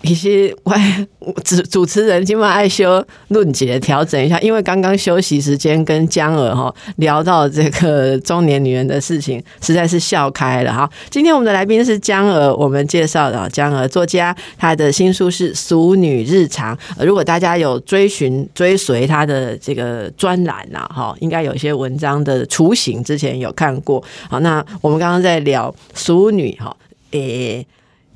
好。其实我主主持人今晚爱修论节调整一下，因为刚刚休息时间跟江儿哈聊到这个中年女人的事情，实在是笑开了哈。今天我们的来宾是江儿，我们介绍的江儿作家，她的新书是《俗女日常》。如果大家有追寻追随她的这个专栏呐，哈，应该有一些文章的雏形，之前有看过。好，那我们刚刚在聊俗女哈，诶，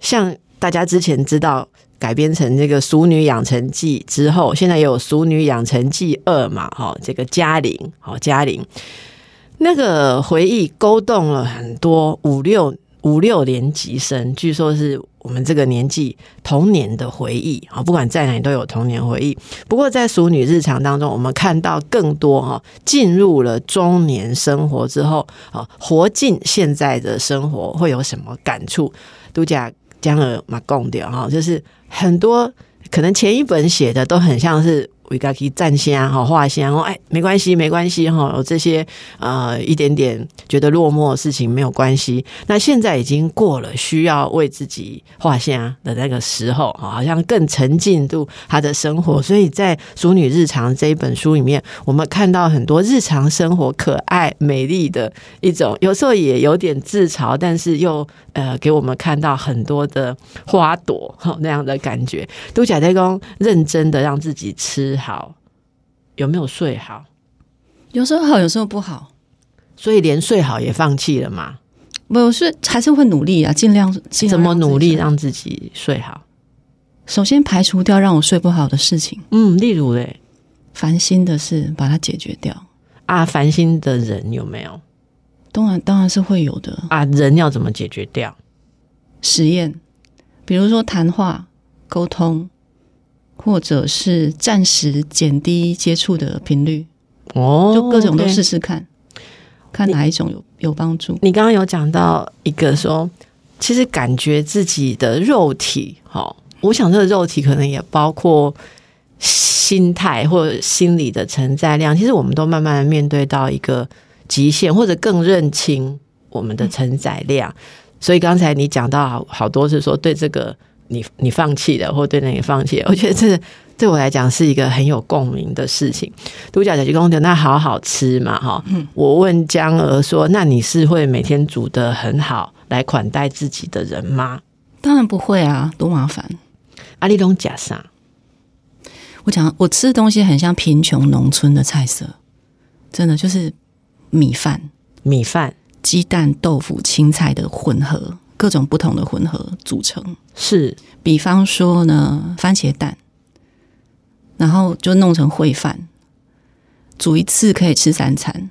像。大家之前知道改编成这个《熟女养成记》之后，现在有《熟女养成记二》嘛？哈，这个嘉玲，好嘉玲，那个回忆勾动了很多五六五六年级生，据说是我们这个年纪童年的回忆啊。不管在哪里都有童年回忆。不过在《熟女日常》当中，我们看到更多哈，进入了中年生活之后啊，活进现在的生活会有什么感触？都讲。将尔马共掉哈，就是很多可能前一本写的都很像是。维加可以站香哈画香哦，哎，没关系，没关系哈，有这些呃一点点觉得落寞的事情没有关系。那现在已经过了需要为自己画香的那个时候好像更沉浸度他的生活。所以在《淑女日常》这一本书里面，我们看到很多日常生活可爱美丽的一种，有时候也有点自嘲，但是又呃给我们看到很多的花朵哈那样的感觉。都假太公认真的让自己吃。好，有没有睡好？有时候好，有时候不好，所以连睡好也放弃了嘛？不是，还是会努力啊，尽量怎么努力让自己睡好？首先排除掉让我睡不好的事情，嗯，例如嘞，烦心的事把它解决掉啊。烦心的人有没有？当然，当然是会有的啊。人要怎么解决掉？实验，比如说谈话沟通。或者是暂时减低接触的频率，哦，就各种都试试看，看哪一种有有帮助。你刚刚有讲到一个说，其实感觉自己的肉体，哈，我想这个肉体可能也包括心态或者心理的承载量。其实我们都慢慢的面对到一个极限，或者更认清我们的承载量。所以刚才你讲到好好多是说对这个。你你放弃了，或对那个放弃，我觉得这对我来讲是一个很有共鸣的事情。独角小鸡公的那好好吃嘛，哈。我问江儿说：“那你是会每天煮的很好来款待自己的人吗？”当然不会啊，多麻烦。阿里龙假啥？我讲我吃的东西很像贫穷农村的菜色，真的就是米饭、米饭、鸡蛋、豆腐、青菜的混合。各种不同的混合组成是，比方说呢，番茄蛋，然后就弄成烩饭，煮一次可以吃三餐。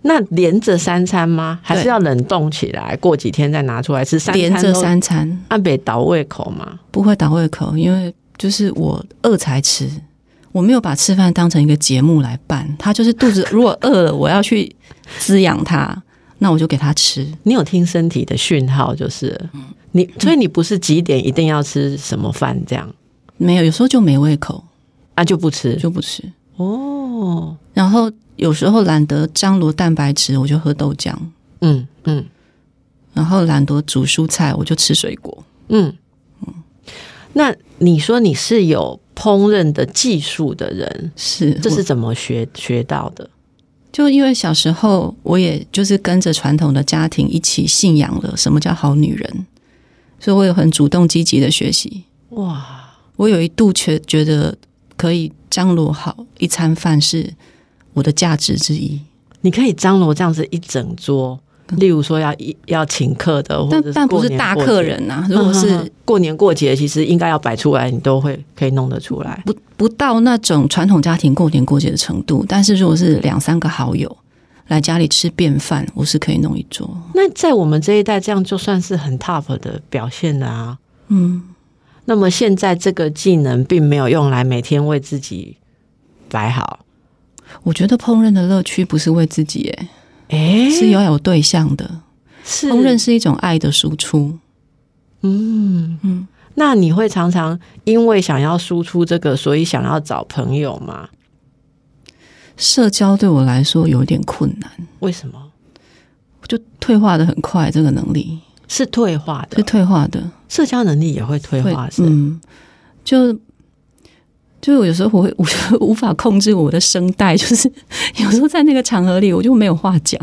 那连着三餐吗？还是要冷冻起来，过几天再拿出来吃？连着三餐，按北倒胃口吗？不会倒胃口，因为就是我饿才吃，我没有把吃饭当成一个节目来办。他就是肚子如果饿了，我要去滋养他。那我就给他吃。你有听身体的讯号，就是你，所以你不是几点一定要吃什么饭这样？没有，有时候就没胃口啊，就不吃，就不吃。哦，然后有时候懒得张罗蛋白质，我就喝豆浆。嗯嗯，然后懒得煮蔬菜，我就吃水果。嗯嗯，那你说你是有烹饪的技术的人，是这是怎么学学到的？就因为小时候，我也就是跟着传统的家庭一起信仰了什么叫好女人，所以我有很主动积极的学习。哇！我有一度觉觉得可以张罗好一餐饭是我的价值之一。你可以张罗这样子一整桌。例如说要一要请客的，但但不是大客人呐。如果是过年过节，其实应该要摆出来，你都会可以弄得出来。不不到那种传统家庭过年过节的程度，但是如果是两三个好友来家里吃便饭，我是可以弄一桌。那在我们这一代，这样就算是很 top 的表现了啊。嗯。那么现在这个技能并没有用来每天为自己摆好。我觉得烹饪的乐趣不是为自己，哎。哎，是要有对象的，是。烹饪是一种爱的输出。嗯。嗯，那你会常常因为想要输出这个，所以想要找朋友吗？社交对我来说有点困难，为什么？就退化的很快，这个能力。是退化的，是退化的，社交能力也会退化，是嗯，就就是我有时候我会，我就无法控制我的声带，就是有时候在那个场合里，我就没有话讲，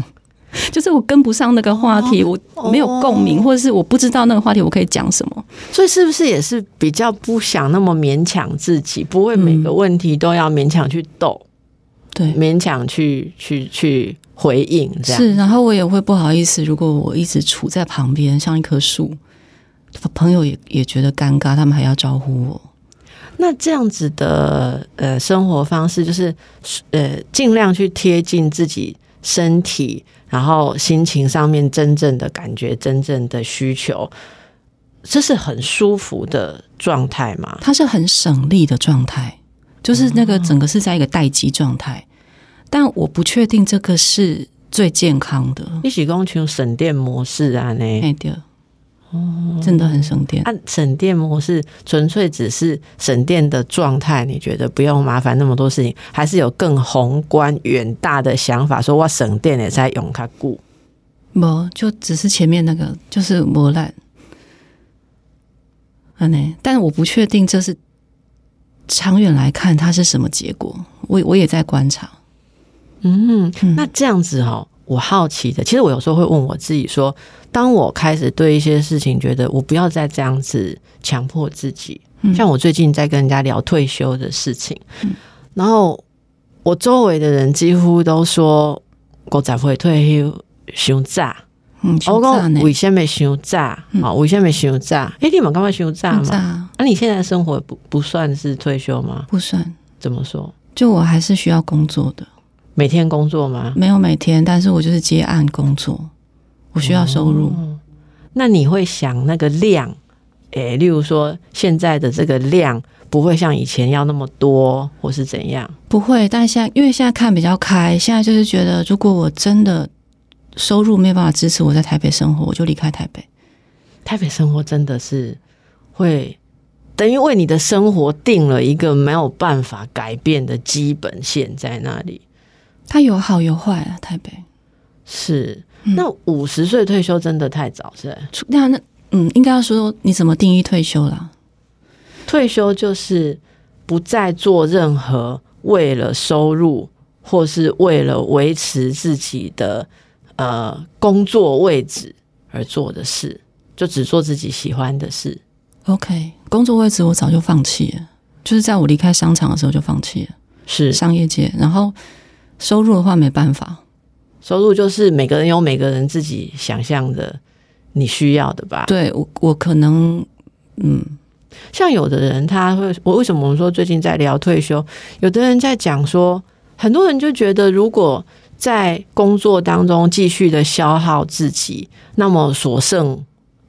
就是我跟不上那个话题，我没有共鸣，或者是我不知道那个话题我可以讲什么，所以是不是也是比较不想那么勉强自己，不会每个问题都要勉强去斗。对，勉强去去去回应，这样是。然后我也会不好意思，如果我一直处在旁边，像一棵树，朋友也也觉得尴尬，他们还要招呼我。那这样子的呃生活方式，就是呃尽量去贴近自己身体，然后心情上面真正的感觉，真正的需求，这是很舒服的状态嘛？它是很省力的状态。就是那个整个是在一个待机状态，但我不确定这个是最健康的。一起工群省电模式啊，那对，哦，真的很省电。按省电模式，纯粹只是省电的状态，你觉得不用麻烦那么多事情，还是有更宏观远大的想法？说我省电也在用它固，不就只是前面那个就是磨烂，啊呢？但我不确定这是。长远来看，它是什么结果？我我也在观察。嗯，那这样子哈，我好奇的，其实我有时候会问我自己说，当我开始对一些事情觉得我不要再这样子强迫自己，像我最近在跟人家聊退休的事情，然后我周围的人几乎都说，我才会退休，休炸。嗯，我讲为什么休炸？啊，为什么休炸？哎，你们干嘛休假嘛？那你现在生活不不算是退休吗？不算。怎么说？就我还是需要工作的，每天工作吗？没有每天，但是我就是接案工作，我需要收入。那你会想那个量？诶，例如说现在的这个量不会像以前要那么多，或是怎样？不会，但现在因为现在看比较开，现在就是觉得如果我真的。收入没有办法支持我在台北生活，我就离开台北。台北生活真的是会等于为你的生活定了一个没有办法改变的基本线在那里。它有好有坏啊，台北是。那五十岁退休真的太早是？那那嗯，应该要说你怎么定义退休了？退休就是不再做任何为了收入或是为了维持自己的。呃，工作位置而做的事，就只做自己喜欢的事。OK，工作位置我早就放弃了，就是在我离开商场的时候就放弃了。是商业界，然后收入的话没办法，收入就是每个人有每个人自己想象的你需要的吧？对我，我可能嗯，像有的人他会，我为什么我们说最近在聊退休？有的人在讲说，很多人就觉得如果。在工作当中继续的消耗自己，那么所剩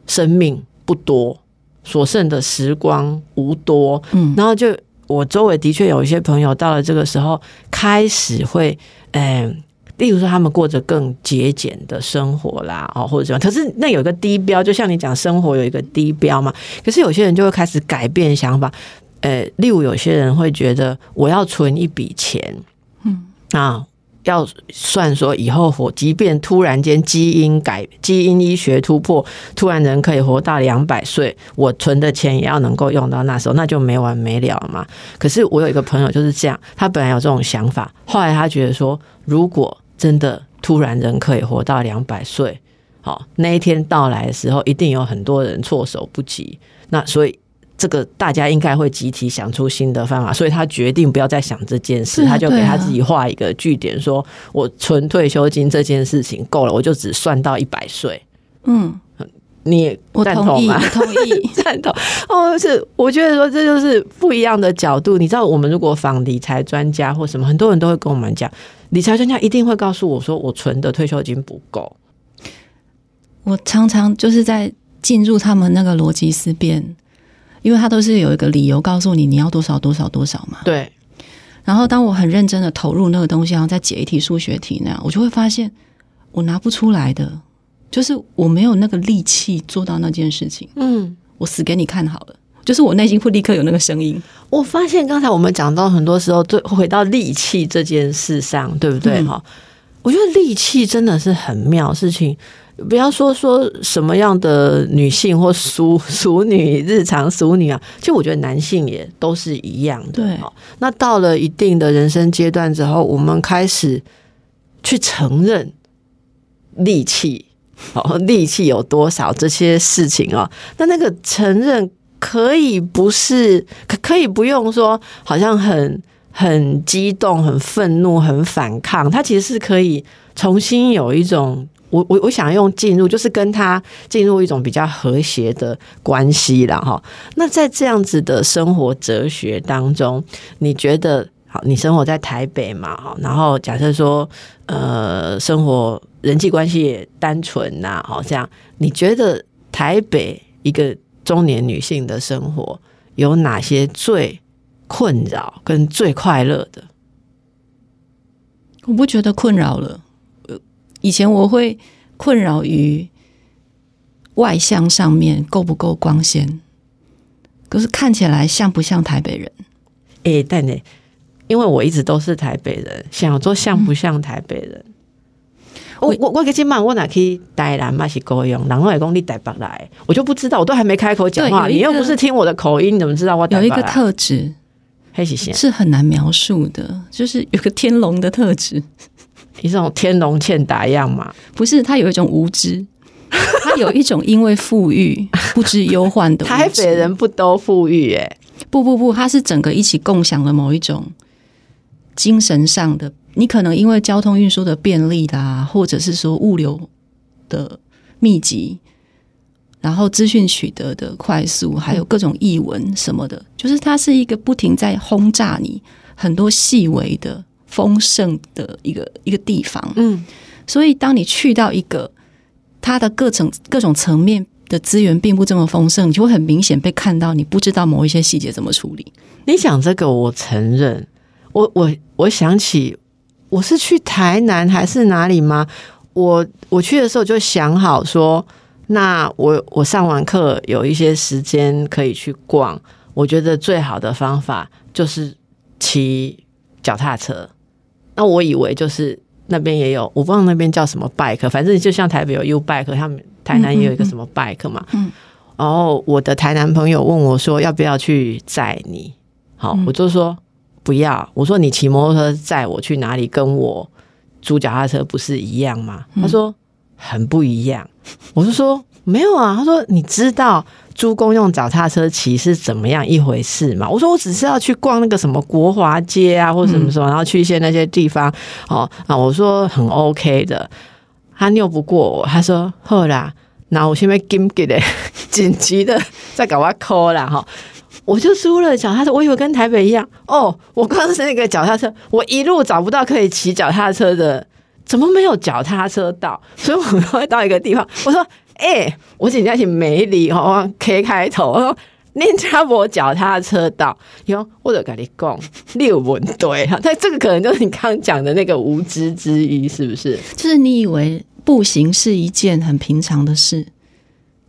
生命不多，所剩的时光无多。嗯，然后就我周围的确有一些朋友到了这个时候，开始会，嗯，例如说他们过着更节俭的生活啦，哦，或者什么。可是那有一个低标，就像你讲，生活有一个低标嘛。可是有些人就会开始改变想法，呃，例如有些人会觉得我要存一笔钱，嗯啊。要算说以后活，即便突然间基因改、基因医学突破，突然人可以活到两百岁，我存的钱也要能够用到那时候，那就没完没了嘛。可是我有一个朋友就是这样，他本来有这种想法，后来他觉得说，如果真的突然人可以活到两百岁，好，那一天到来的时候，一定有很多人措手不及。那所以。这个大家应该会集体想出新的方法，所以他决定不要再想这件事，他就给他自己画一个句点，说我存退休金这件事情够了，我就只算到一百岁。嗯，你赞同吗？同意，赞同。哦，是，我觉得说这就是不一样的角度。你知道，我们如果访理财专家或什么，很多人都会跟我们讲，理财专家一定会告诉我说，我存的退休金不够。我常常就是在进入他们那个逻辑思辨。因为他都是有一个理由告诉你你要多少多少多少嘛。对。然后当我很认真的投入那个东西，然后再解一题数学题那样，我就会发现我拿不出来的，就是我没有那个力气做到那件事情。嗯。我死给你看好了，就是我内心会立刻有那个声音。我发现刚才我们讲到很多时候，最回到力气这件事上，对不对？哈，我觉得力气真的是很妙事情。不要说说什么样的女性或熟熟 女、日常熟女啊，其实我觉得男性也都是一样的。对，那到了一定的人生阶段之后，我们开始去承认力气，哦，力气有多少这些事情啊？那那个承认可以不是，可可以不用说，好像很很激动、很愤怒、很反抗，它其实是可以重新有一种。我我我想用进入，就是跟他进入一种比较和谐的关系了哈。那在这样子的生活哲学当中，你觉得好？你生活在台北嘛哈？然后假设说，呃，生活人际关系也单纯呐，好这样，你觉得台北一个中年女性的生活有哪些最困扰跟最快乐的？我不觉得困扰了。以前我会困扰于外向上面够不够光鲜，可是看起来像不像台北人？哎，但呢，因为我一直都是台北人，想做像不像台北人？我我我今晚我哪去台南嘛是够用，然后也讲你台北来，我就不知道，我都还没开口讲话，你又不是听我的口音，你怎么知道我有一个特质？黑喜线是很难描述的，就是有个天龙的特质。一种天龙欠打样嘛？不是，他有一种无知，他有一种因为富裕 不知忧患的。台北人不都富裕？哎，不不不，他是整个一起共享了某一种精神上的。你可能因为交通运输的便利啦，或者是说物流的密集，然后资讯取得的快速，还有各种译文什么的，就是它是一个不停在轰炸你很多细微的。丰盛的一个一个地方，嗯，所以当你去到一个它的各层各种层面的资源并不这么丰盛，你就会很明显被看到，你不知道某一些细节怎么处理。你讲这个，我承认，我我我想起我是去台南还是哪里吗？我我去的时候就想好说，那我我上完课有一些时间可以去逛，我觉得最好的方法就是骑脚踏车。那我以为就是那边也有，我不知道那边叫什么 bike，反正就像台北有 U bike，他们台南也有一个什么 bike 嘛。嗯。然后我的台南朋友问我说：“要不要去载你？”好，我就说不要。我说：“你骑摩托车载我去哪里？跟我租脚踏车不是一样吗？”他说：“很不一样。”我就说：“没有啊。”他说：“你知道？”租公用脚踏车骑是怎么样一回事嘛？我说我只是要去逛那个什么国华街啊，或者什么什么，然后去一些那些地方哦啊，我说很 OK 的。他拗不过我，他说好啦，那我现在紧急的 紧急的再搞我 call 啦哈，我就租了脚踏车，我以为跟台北一样哦，我刚是那个脚踏车，我一路找不到可以骑脚踏车的，怎么没有脚踏车道？所以我会到一个地方，我说。哎，我紧张起美里哦，K 开头，我说念家博脚踏车道，有或者跟你讲六文对哈，但这个可能就是你刚刚讲的那个无知之一，是不是？就是你以为步行是一件很平常的事，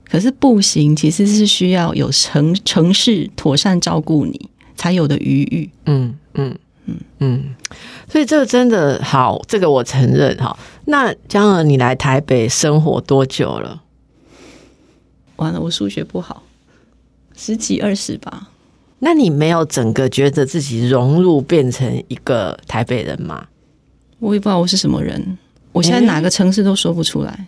可是步行其实是需要有城城市妥善照顾你才有的余裕。嗯嗯嗯嗯，所以这个真的好，这个我承认哈。那江儿，你来台北生活多久了？完了，我数学不好，十几二十吧。那你没有整个觉得自己融入变成一个台北人吗？我也不知道我是什么人，我现在哪个城市都说不出来。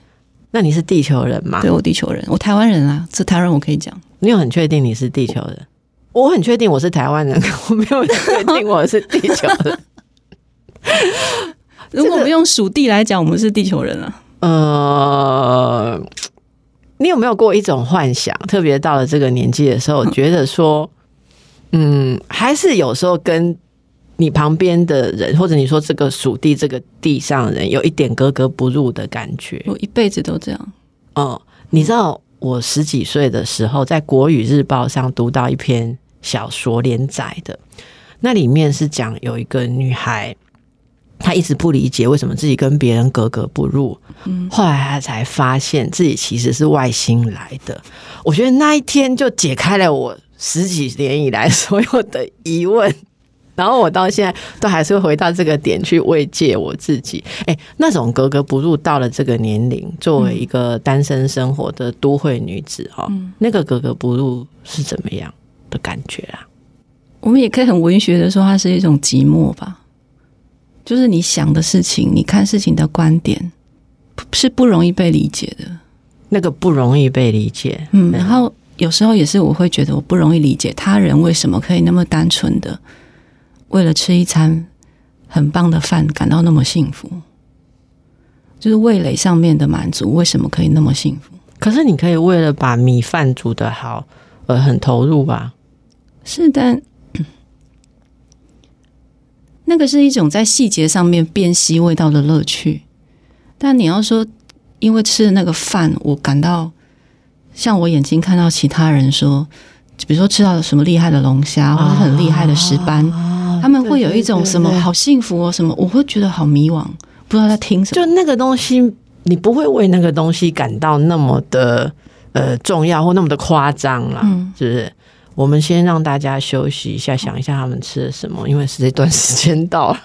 那你是地球人吗？对，我地球人，我台湾人啊，这台湾人我可以讲。你有很确定你是地球人？我很确定我是台湾人，我没有确定我是地球人。如果我们用属地来讲，我们是地球人啊。呃。你有没有过一种幻想？特别到了这个年纪的时候，觉得说，嗯，还是有时候跟你旁边的人，或者你说这个属地这个地上人，有一点格格不入的感觉。我一辈子都这样。哦，你知道我十几岁的时候，在国语日报上读到一篇小说连载的，那里面是讲有一个女孩。他一直不理解为什么自己跟别人格格不入，嗯，后来他才发现自己其实是外星来的。我觉得那一天就解开了我十几年以来所有的疑问。然后我到现在都还是会回到这个点去慰藉我自己。哎，那种格格不入到了这个年龄，作为一个单身生活的都会女子哈，那个格格不入是怎么样的感觉啊？我们也可以很文学的说，它是一种寂寞吧。就是你想的事情，你看事情的观点是不容易被理解的。那个不容易被理解，嗯。然后有时候也是我会觉得我不容易理解他人为什么可以那么单纯的。为了吃一餐很棒的饭，感到那么幸福，就是味蕾上面的满足，为什么可以那么幸福？可是你可以为了把米饭煮得好而很投入吧？是，但那个是一种在细节上面辨析味道的乐趣。但你要说，因为吃的那个饭，我感到像我眼睛看到其他人说，比如说吃到了什么厉害的龙虾，或者很厉害的石斑。他们会有一种什么好幸福哦，什么我会觉得好迷惘，不知道在听什么。就那个东西，你不会为那个东西感到那么的呃重要或那么的夸张了，是不是？我们先让大家休息一下，想一下他们吃了什么，因为是这段时间到了。